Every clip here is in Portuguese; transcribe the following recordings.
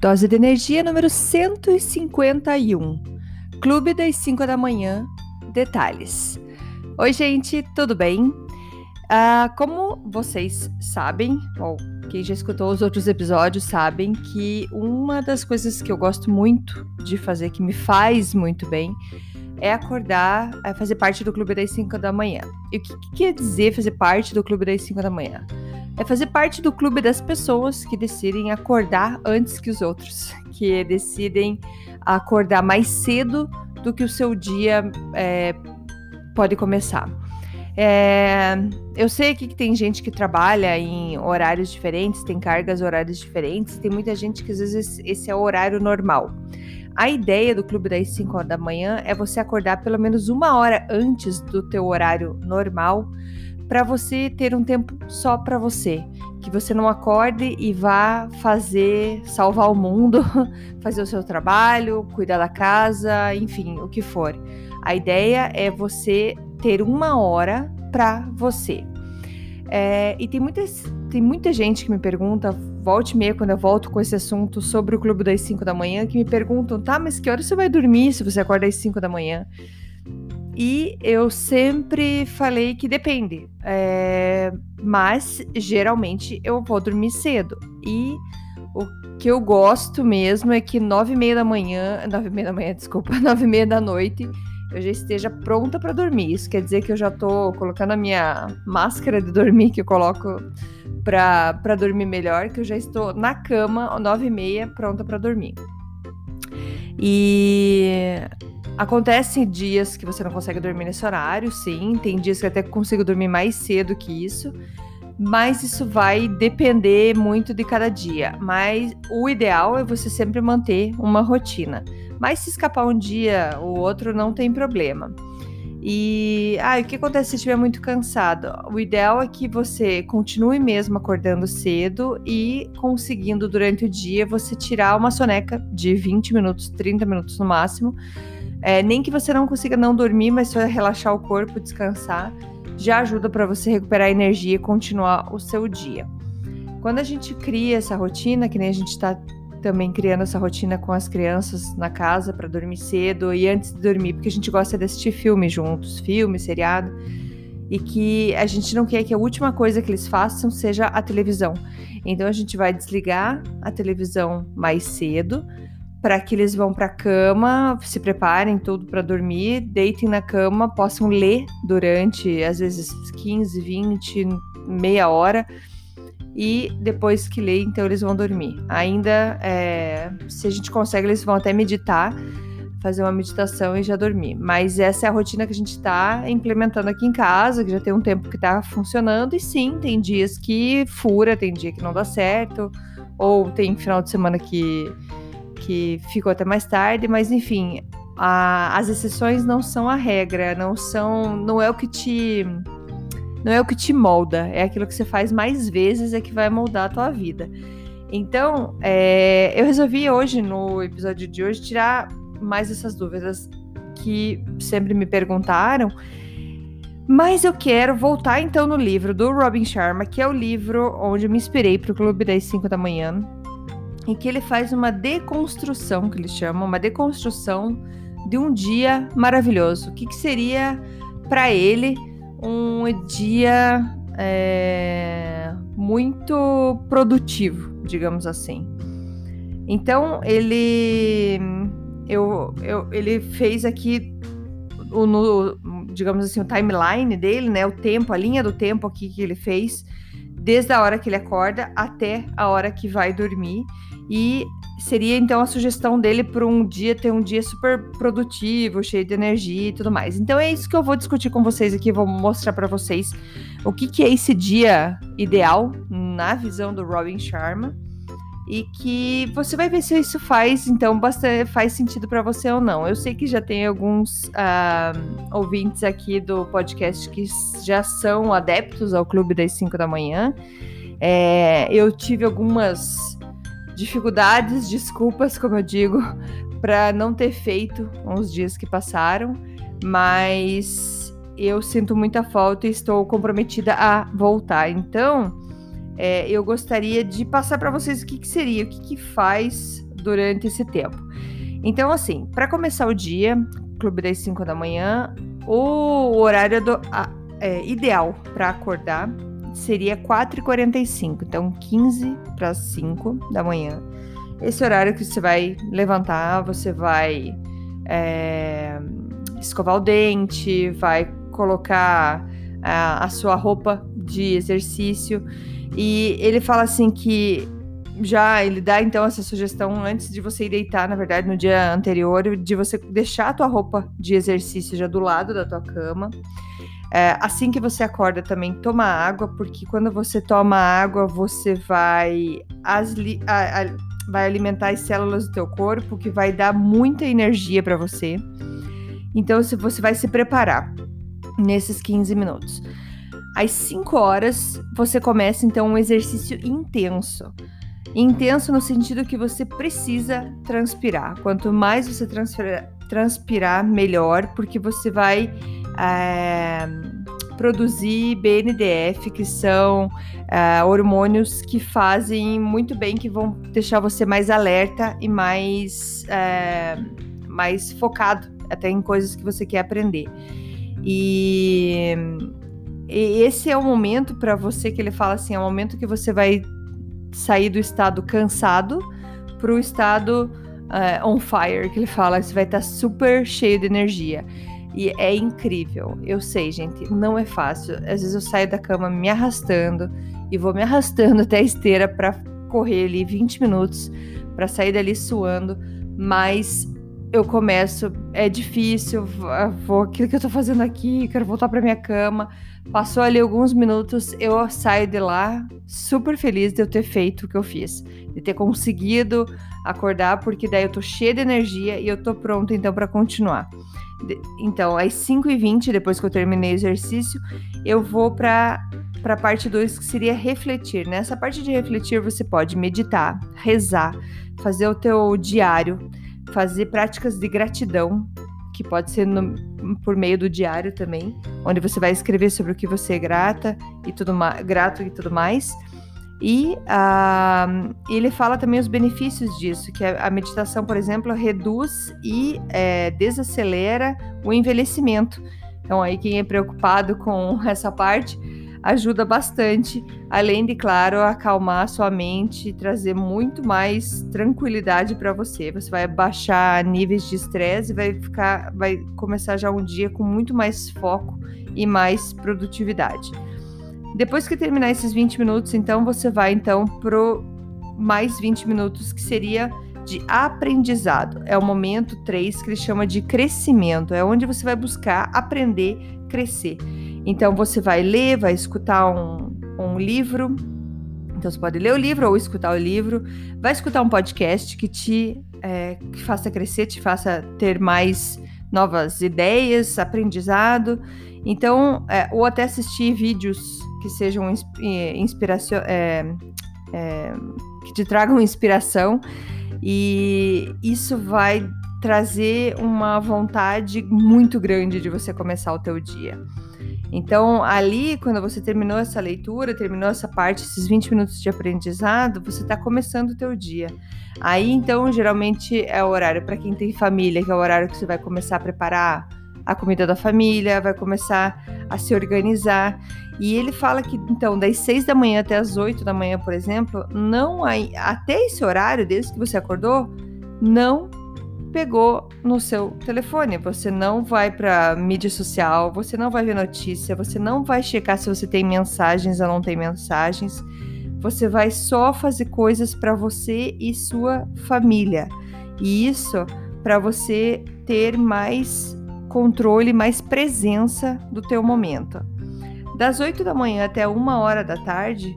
Dose de energia número 151. Clube das 5 da manhã. Detalhes. Oi, gente, tudo bem? Ah, como vocês sabem, ou quem já escutou os outros episódios sabem que uma das coisas que eu gosto muito de fazer, que me faz muito bem, é acordar, é fazer parte do clube das 5 da manhã. E o que, que quer dizer fazer parte do clube das 5 da manhã? É fazer parte do clube das pessoas que decidem acordar antes que os outros, que decidem acordar mais cedo do que o seu dia é, pode começar. É, eu sei que tem gente que trabalha em horários diferentes, tem cargas horários diferentes, tem muita gente que às vezes esse é o horário normal. A ideia do clube das 5 horas da manhã é você acordar pelo menos uma hora antes do teu horário normal para você ter um tempo só para você, que você não acorde e vá fazer salvar o mundo, fazer o seu trabalho, cuidar da casa, enfim, o que for. A ideia é você ter uma hora para você. É, e tem, muitas, tem muita gente que me pergunta, volte meia, quando eu volto com esse assunto sobre o clube das 5 da manhã, que me perguntam, tá, mas que hora você vai dormir se você acorda às 5 da manhã? E eu sempre falei que depende, é, mas geralmente eu vou dormir cedo. E o que eu gosto mesmo é que nove e meia da manhã, nove e meia da manhã, desculpa, nove e meia da noite, eu já esteja pronta para dormir. Isso quer dizer que eu já tô colocando a minha máscara de dormir que eu coloco para dormir melhor, que eu já estou na cama, nove e meia, pronta para dormir. E acontece dias que você não consegue dormir nesse horário, sim. Tem dias que até consigo dormir mais cedo que isso. Mas isso vai depender muito de cada dia. Mas o ideal é você sempre manter uma rotina. Mas se escapar um dia ou outro, não tem problema. E ah, o que acontece se estiver muito cansado? O ideal é que você continue mesmo acordando cedo e conseguindo durante o dia você tirar uma soneca de 20 minutos, 30 minutos no máximo. É, nem que você não consiga não dormir, mas só relaxar o corpo, descansar, já ajuda para você recuperar energia e continuar o seu dia. Quando a gente cria essa rotina, que nem a gente está também criando essa rotina com as crianças na casa para dormir cedo e antes de dormir, porque a gente gosta de assistir filme juntos, filme, seriado, e que a gente não quer que a última coisa que eles façam seja a televisão. Então a gente vai desligar a televisão mais cedo para que eles vão para a cama, se preparem tudo para dormir, deitem na cama, possam ler durante às vezes 15, 20, meia hora e depois que lê, então eles vão dormir. Ainda, é, se a gente consegue, eles vão até meditar, fazer uma meditação e já dormir. Mas essa é a rotina que a gente está implementando aqui em casa, que já tem um tempo que está funcionando. E sim, tem dias que fura, tem dia que não dá certo, ou tem final de semana que, que ficou até mais tarde, mas enfim, a, as exceções não são a regra, não são, não é o que te não é o que te molda, é aquilo que você faz mais vezes é que vai moldar a tua vida. Então, é, eu resolvi hoje, no episódio de hoje, tirar mais essas dúvidas que sempre me perguntaram. Mas eu quero voltar então no livro do Robin Sharma, que é o livro onde eu me inspirei para o Clube das 5 da manhã, em que ele faz uma deconstrução, que ele chama, uma deconstrução de um dia maravilhoso. O que, que seria para ele um dia é, muito produtivo, digamos assim. Então ele eu, eu, ele fez aqui o, no, digamos assim o timeline dele, né, o tempo, a linha do tempo aqui que ele fez desde a hora que ele acorda até a hora que vai dormir. E seria então a sugestão dele para um dia ter um dia super produtivo, cheio de energia e tudo mais. Então é isso que eu vou discutir com vocês aqui, vou mostrar para vocês o que, que é esse dia ideal na visão do Robin Sharma e que você vai ver se isso faz então bastante faz sentido para você ou não. Eu sei que já tem alguns uh, ouvintes aqui do podcast que já são adeptos ao clube das 5 da manhã. É, eu tive algumas dificuldades, desculpas, como eu digo, para não ter feito uns dias que passaram, mas eu sinto muita falta e estou comprometida a voltar. Então, é, eu gostaria de passar para vocês o que, que, seria, o que, que faz durante esse tempo. Então, assim, para começar o dia, clube das 5 da manhã, o horário do, a, é, ideal para acordar seria 4h45, então 15 para 5 da manhã. Esse horário que você vai levantar, você vai é, escovar o dente, vai colocar a, a sua roupa de exercício e ele fala assim que já ele dá então essa sugestão antes de você ir deitar, na verdade, no dia anterior, de você deixar a tua roupa de exercício já do lado da tua cama. É, assim que você acorda também toma água, porque quando você toma água, você vai, as, a, a, vai alimentar as células do teu corpo, que vai dar muita energia para você. Então, se você vai se preparar nesses 15 minutos. Às 5 horas, você começa então um exercício intenso. Intenso no sentido que você precisa transpirar. Quanto mais você transpirar, transpirar melhor, porque você vai é, produzir BNDF, que são é, hormônios que fazem muito bem, que vão deixar você mais alerta e mais, é, mais focado até em coisas que você quer aprender. E e esse é o momento para você que ele fala assim, é o momento que você vai sair do estado cansado para o estado uh, on fire, que ele fala, você vai estar tá super cheio de energia. E é incrível. Eu sei, gente, não é fácil. Às vezes eu saio da cama me arrastando e vou me arrastando até a esteira para correr ali 20 minutos, para sair dali suando, mas eu começo, é difícil, vou aquilo que eu tô fazendo aqui, quero voltar para minha cama. Passou ali alguns minutos, eu saio de lá super feliz de eu ter feito o que eu fiz, de ter conseguido acordar, porque daí eu tô cheia de energia e eu tô pronta então para continuar. Então, às 5h20, depois que eu terminei o exercício, eu vou para para a parte 2, que seria refletir. Nessa parte de refletir, você pode meditar, rezar, fazer o teu diário, fazer práticas de gratidão, que pode ser no, por meio do diário também, onde você vai escrever sobre o que você é grata e tudo grato e tudo mais. E uh, ele fala também os benefícios disso, que a meditação, por exemplo, reduz e é, desacelera o envelhecimento. Então, aí quem é preocupado com essa parte, ajuda bastante, além de, claro, acalmar sua mente e trazer muito mais tranquilidade para você. Você vai baixar níveis de estresse e vai ficar, vai começar já um dia com muito mais foco e mais produtividade. Depois que terminar esses 20 minutos, então você vai então pro mais 20 minutos que seria de aprendizado. É o momento 3 que ele chama de crescimento, é onde você vai buscar aprender, crescer. Então você vai ler, vai escutar um, um livro. Então você pode ler o livro ou escutar o livro. Vai escutar um podcast que te é, que faça crescer, te faça ter mais novas ideias, aprendizado. Então, é, ou até assistir vídeos que sejam inspiração, é, é, que te tragam inspiração. E isso vai trazer uma vontade muito grande de você começar o teu dia. Então, ali, quando você terminou essa leitura, terminou essa parte, esses 20 minutos de aprendizado, você está começando o teu dia. Aí, então, geralmente é o horário para quem tem família, que é o horário que você vai começar a preparar a comida da família, vai começar a se organizar. E ele fala que, então, das 6 da manhã até as 8 da manhã, por exemplo, não aí, até esse horário, desde que você acordou, não pegou no seu telefone. Você não vai para mídia social, você não vai ver notícia, você não vai checar se você tem mensagens ou não tem mensagens. você vai só fazer coisas para você e sua família. E isso para você ter mais controle, mais presença do teu momento. Das 8 da manhã até uma hora da tarde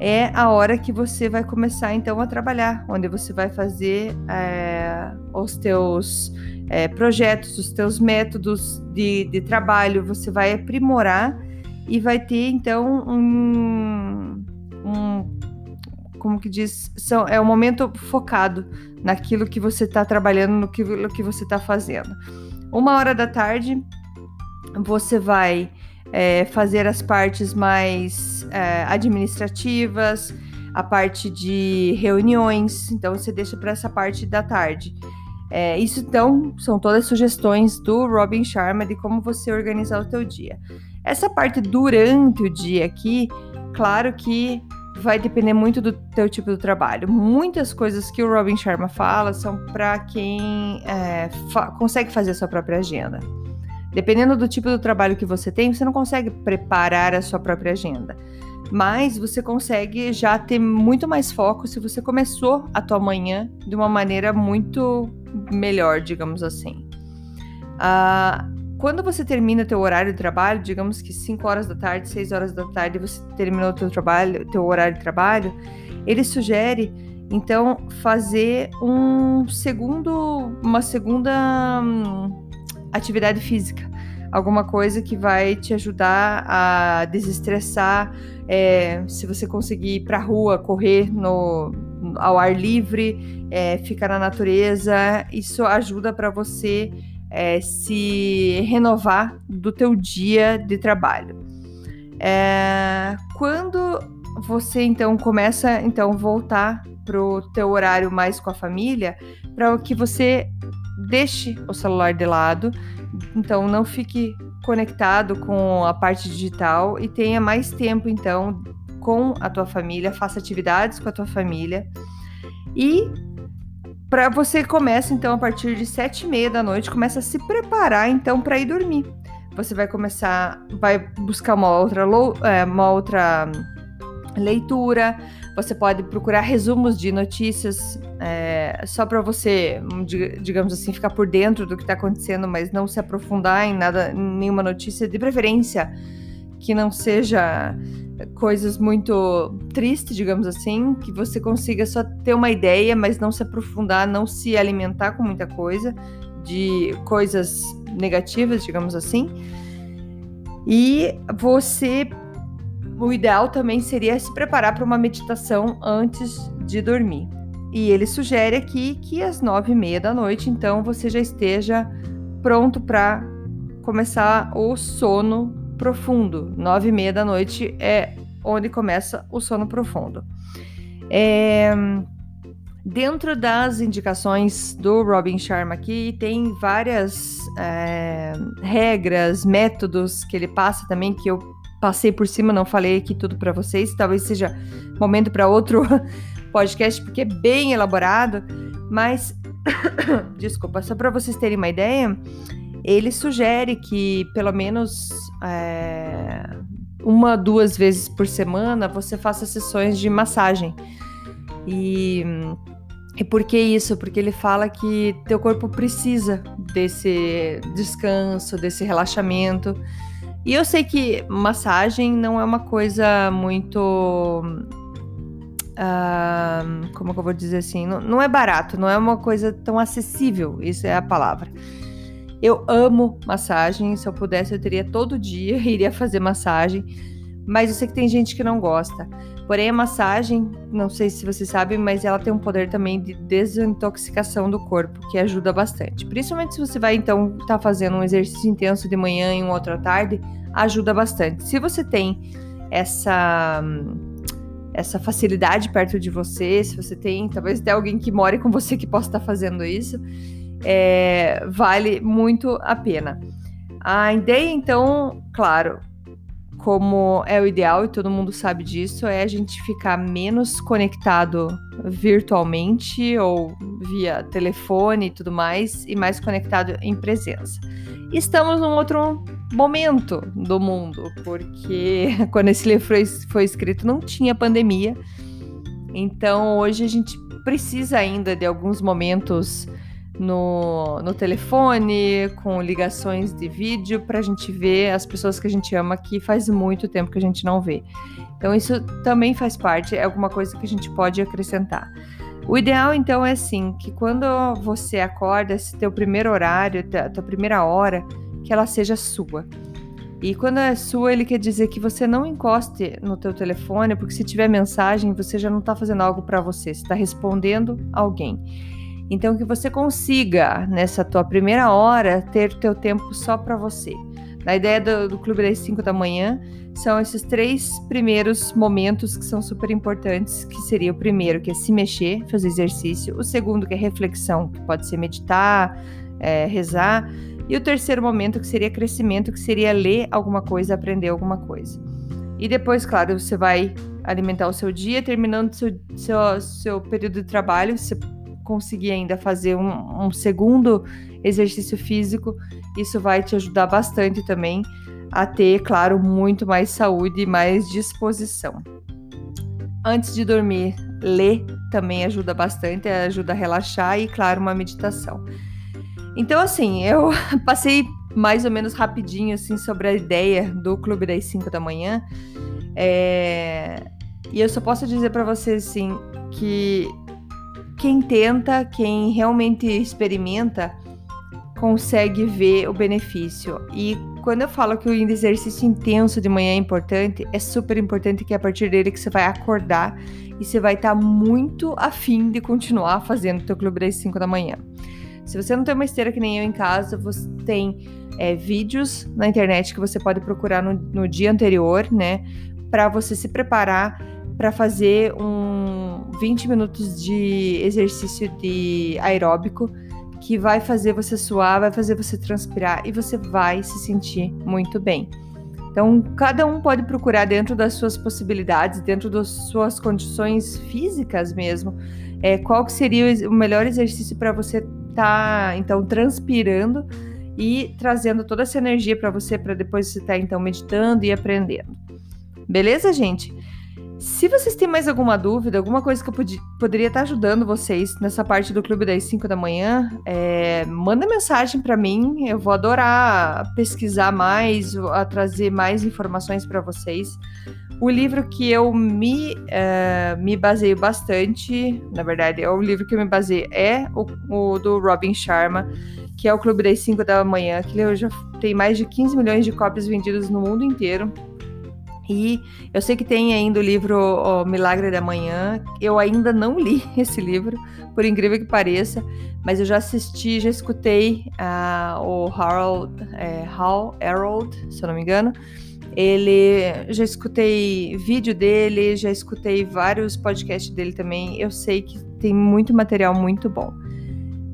é a hora que você vai começar então a trabalhar, onde você vai fazer é, os teus é, projetos, os teus métodos de, de trabalho, você vai aprimorar e vai ter então um, um como que diz, são, é um momento focado naquilo que você está trabalhando, no que, no que você está fazendo. Uma hora da tarde, você vai é, fazer as partes mais é, administrativas, a parte de reuniões, então você deixa para essa parte da tarde. É, isso então são todas sugestões do Robin Sharma de como você organizar o teu dia. Essa parte durante o dia aqui, claro que vai depender muito do teu tipo de trabalho. Muitas coisas que o Robin Sharma fala são para quem é, fa consegue fazer a sua própria agenda. Dependendo do tipo do trabalho que você tem, você não consegue preparar a sua própria agenda. Mas você consegue já ter muito mais foco se você começou a tua manhã de uma maneira muito melhor, digamos assim. Uh, quando você termina teu horário de trabalho, digamos que 5 horas da tarde, 6 horas da tarde, você terminou teu trabalho, teu horário de trabalho, ele sugere então fazer um segundo, uma segunda hum, atividade física, alguma coisa que vai te ajudar a desestressar. É, se você conseguir ir para rua, correr no, ao ar livre, é, ficar na natureza, isso ajuda para você é, se renovar do teu dia de trabalho. É, quando você então começa então voltar pro teu horário mais com a família, para que você deixe o celular de lado, então não fique conectado com a parte digital e tenha mais tempo então com a tua família, faça atividades com a tua família e para você começa então a partir de sete e meia da noite, começa a se preparar então para ir dormir. Você vai começar, vai buscar uma outra, é, uma outra leitura. Você pode procurar resumos de notícias é, só para você, digamos assim, ficar por dentro do que está acontecendo, mas não se aprofundar em nada, em nenhuma notícia, de preferência que não seja coisas muito tristes, digamos assim, que você consiga só ter uma ideia, mas não se aprofundar, não se alimentar com muita coisa, de coisas negativas, digamos assim. E você, o ideal também seria se preparar para uma meditação antes de dormir. E ele sugere aqui que às nove e meia da noite, então, você já esteja pronto para começar o sono profundo. Nove e meia da noite é onde começa o sono profundo. É, dentro das indicações do Robin Sharma aqui, tem várias é, regras, métodos que ele passa também, que eu passei por cima, não falei aqui tudo para vocês. Talvez seja momento para outro podcast, porque é bem elaborado. Mas, desculpa, só para vocês terem uma ideia, ele sugere que pelo menos é, uma, duas vezes por semana você faça sessões de massagem. E, e por que isso? Porque ele fala que teu corpo precisa desse descanso, desse relaxamento. E eu sei que massagem não é uma coisa muito. Uh, como que eu vou dizer assim? Não, não é barato, não é uma coisa tão acessível, isso é a palavra. Eu amo massagem. Se eu pudesse, eu teria todo dia, iria fazer massagem. Mas eu sei que tem gente que não gosta. Porém, a massagem, não sei se vocês sabem, mas ela tem um poder também de desintoxicação do corpo, que ajuda bastante. Principalmente se você vai, então, estar tá fazendo um exercício intenso de manhã e um outro à tarde, ajuda bastante. Se você tem essa essa facilidade perto de você, se você tem talvez até alguém que more com você que possa estar fazendo isso, é, vale muito a pena. A ideia, então, claro, como é o ideal e todo mundo sabe disso, é a gente ficar menos conectado virtualmente ou via telefone e tudo mais, e mais conectado em presença. Estamos num outro momento do mundo, porque quando esse livro foi, foi escrito não tinha pandemia. Então hoje a gente precisa ainda de alguns momentos no, no telefone, com ligações de vídeo, para a gente ver as pessoas que a gente ama que faz muito tempo que a gente não vê. Então, isso também faz parte, é alguma coisa que a gente pode acrescentar. O ideal, então, é assim, que quando você acorda, esse teu primeiro horário, a tua primeira hora, que ela seja sua. E quando é sua, ele quer dizer que você não encoste no teu telefone, porque se tiver mensagem, você já não está fazendo algo para você, você está respondendo alguém. Então que você consiga nessa tua primeira hora ter teu tempo só para você. A ideia do, do Clube das 5 da manhã são esses três primeiros momentos que são super importantes, que seria o primeiro, que é se mexer, fazer exercício, o segundo, que é reflexão, que pode ser meditar, é, rezar, e o terceiro momento, que seria crescimento, que seria ler alguma coisa, aprender alguma coisa. E depois, claro, você vai alimentar o seu dia, terminando seu, seu, seu período de trabalho, você conseguir ainda fazer um, um segundo exercício físico, isso vai te ajudar bastante também a ter, claro, muito mais saúde e mais disposição. Antes de dormir, ler também ajuda bastante, ajuda a relaxar e, claro, uma meditação. Então, assim, eu passei mais ou menos rapidinho assim sobre a ideia do Clube das 5 da manhã. É... E eu só posso dizer para vocês assim que quem tenta, quem realmente experimenta, consegue ver o benefício. E quando eu falo que o exercício intenso de manhã é importante, é super importante que é a partir dele que você vai acordar e você vai estar tá muito afim de continuar fazendo o teu clube das 5 da manhã. Se você não tem uma esteira que nem eu em casa, você tem é, vídeos na internet que você pode procurar no, no dia anterior, né? Para você se preparar para fazer um 20 minutos de exercício de aeróbico que vai fazer você suar, vai fazer você transpirar e você vai se sentir muito bem. Então, cada um pode procurar dentro das suas possibilidades, dentro das suas condições físicas mesmo, é, qual que seria o melhor exercício para você estar, tá, então, transpirando e trazendo toda essa energia para você, para depois você estar, tá, então, meditando e aprendendo. Beleza, gente? Se vocês têm mais alguma dúvida, alguma coisa que eu pod poderia estar ajudando vocês nessa parte do clube das 5 da manhã, é, manda mensagem para mim. Eu vou adorar pesquisar mais, a trazer mais informações para vocês. O livro que eu me, é, me baseio bastante, na verdade, é o livro que eu me baseio é o, o do Robin Sharma, que é o Clube das 5 da manhã, que já tem mais de 15 milhões de cópias vendidas no mundo inteiro. E eu sei que tem ainda o livro o Milagre da Manhã. Eu ainda não li esse livro, por incrível que pareça, mas eu já assisti, já escutei uh, o Harold, é, Hal Harold, se eu não me engano. Ele já escutei vídeo dele, já escutei vários podcasts dele também. Eu sei que tem muito material muito bom.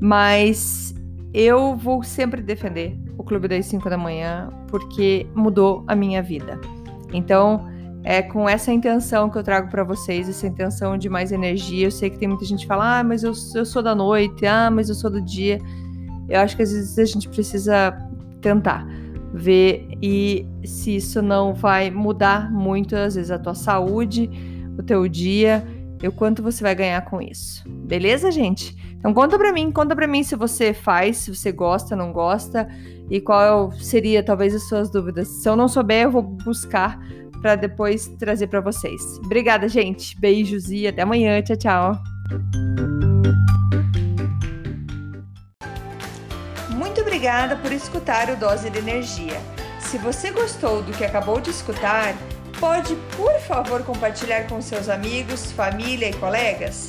Mas eu vou sempre defender o Clube das 5 da manhã porque mudou a minha vida. Então, é com essa intenção que eu trago para vocês, essa intenção de mais energia. Eu sei que tem muita gente que fala, ah, mas eu, eu sou da noite, ah, mas eu sou do dia. Eu acho que às vezes a gente precisa tentar ver e se isso não vai mudar muito, às vezes, a tua saúde, o teu dia e o quanto você vai ganhar com isso. Beleza, gente? Então conta pra mim, conta pra mim se você faz, se você gosta, não gosta e qual seria talvez as suas dúvidas. Se eu não souber, eu vou buscar para depois trazer para vocês. Obrigada, gente. Beijos e até amanhã. Tchau, tchau. Muito obrigada por escutar o Dose de Energia. Se você gostou do que acabou de escutar, pode, por favor, compartilhar com seus amigos, família e colegas?